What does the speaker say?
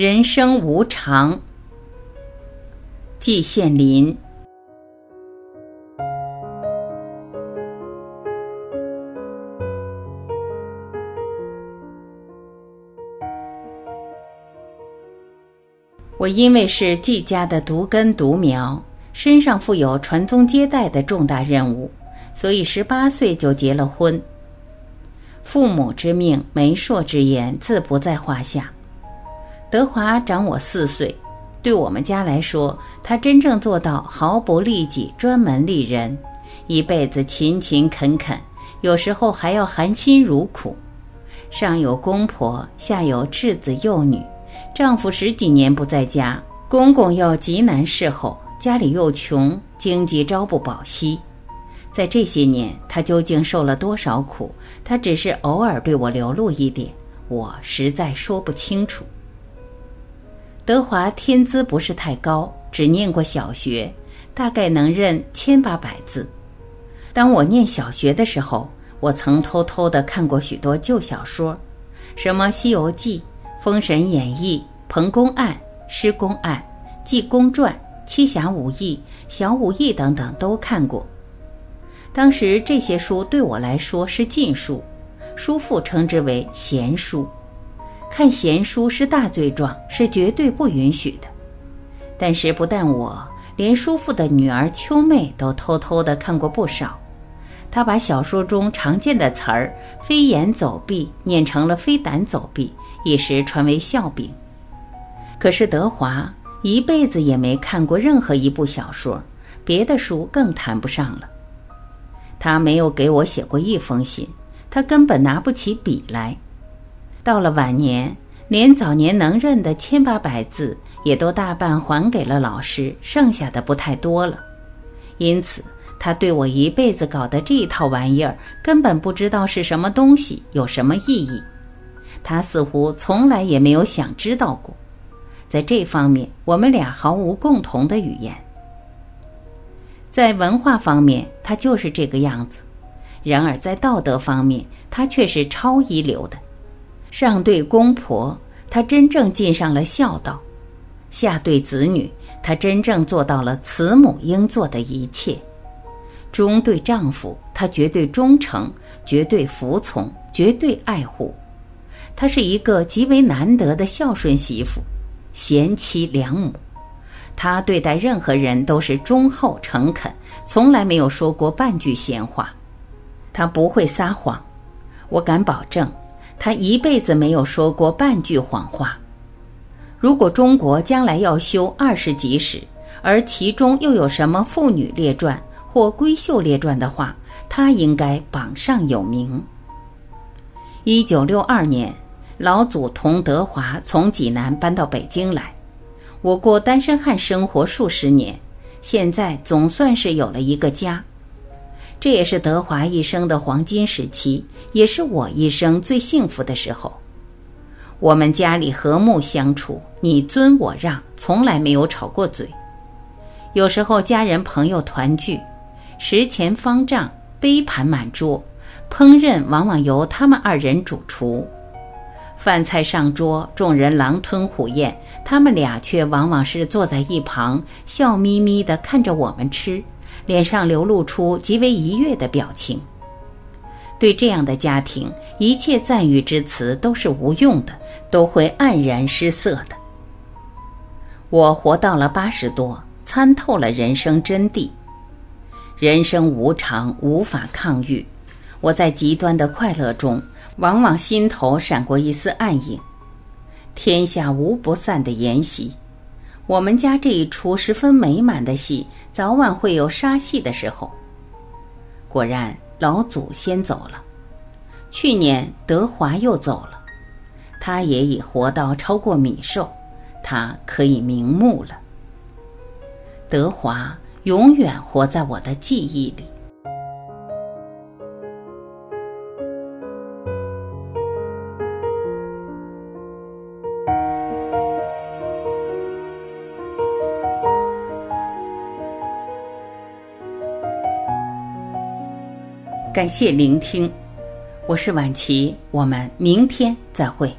人生无常，季羡林。我因为是季家的独根独苗，身上负有传宗接代的重大任务，所以十八岁就结了婚。父母之命，媒妁之言，自不在话下。德华长我四岁，对我们家来说，他真正做到毫不利己，专门利人，一辈子勤勤恳恳，有时候还要含辛茹苦。上有公婆，下有稚子幼女。丈夫十几年不在家，公公又极难侍候，家里又穷，经济朝不保夕。在这些年，他究竟受了多少苦？他只是偶尔对我流露一点，我实在说不清楚。德华天资不是太高，只念过小学，大概能认千八百字。当我念小学的时候，我曾偷偷的看过许多旧小说，什么《西游记》。《封神演义》《彭公案》《施公案》《济公传》《七侠五义》《小武义》等等都看过。当时这些书对我来说是禁书，叔父称之为闲书，看闲书是大罪状，是绝对不允许的。但是不但我，连叔父的女儿秋妹都偷偷的看过不少。他把小说中常见的词儿“飞檐走壁”念成了“飞胆走壁”。一时传为笑柄。可是德华一辈子也没看过任何一部小说，别的书更谈不上了。他没有给我写过一封信，他根本拿不起笔来。到了晚年，连早年能认的千八百字，也都大半还给了老师，剩下的不太多了。因此，他对我一辈子搞的这一套玩意儿，根本不知道是什么东西，有什么意义。他似乎从来也没有想知道过，在这方面，我们俩毫无共同的语言。在文化方面，他就是这个样子；然而在道德方面，他却是超一流的。上对公婆，他真正尽上了孝道；下对子女，他真正做到了慈母应做的一切；中对丈夫，他绝对忠诚，绝对服从，绝对爱护。她是一个极为难得的孝顺媳妇，贤妻良母。她对待任何人都是忠厚诚恳，从来没有说过半句闲话。她不会撒谎，我敢保证，他一辈子没有说过半句谎话。如果中国将来要修二十集史，而其中又有什么妇女列传或闺秀列传的话，他应该榜上有名。一九六二年。老祖同德华从济南搬到北京来，我过单身汉生活数十年，现在总算是有了一个家。这也是德华一生的黄金时期，也是我一生最幸福的时候。我们家里和睦相处，你尊我让，从来没有吵过嘴。有时候家人朋友团聚，食前方丈，杯盘满桌，烹饪往往由他们二人主厨。饭菜上桌，众人狼吞虎咽，他们俩却往往是坐在一旁，笑眯眯地看着我们吃，脸上流露出极为愉悦的表情。对这样的家庭，一切赞誉之词都是无用的，都会黯然失色的。我活到了八十多，参透了人生真谛。人生无常，无法抗御。我在极端的快乐中。往往心头闪过一丝暗影，天下无不散的筵席。我们家这一出十分美满的戏，早晚会有杀戏的时候。果然，老祖先走了，去年德华又走了，他也已活到超过米寿，他可以瞑目了。德华永远活在我的记忆里。感谢聆听，我是晚琪，我们明天再会。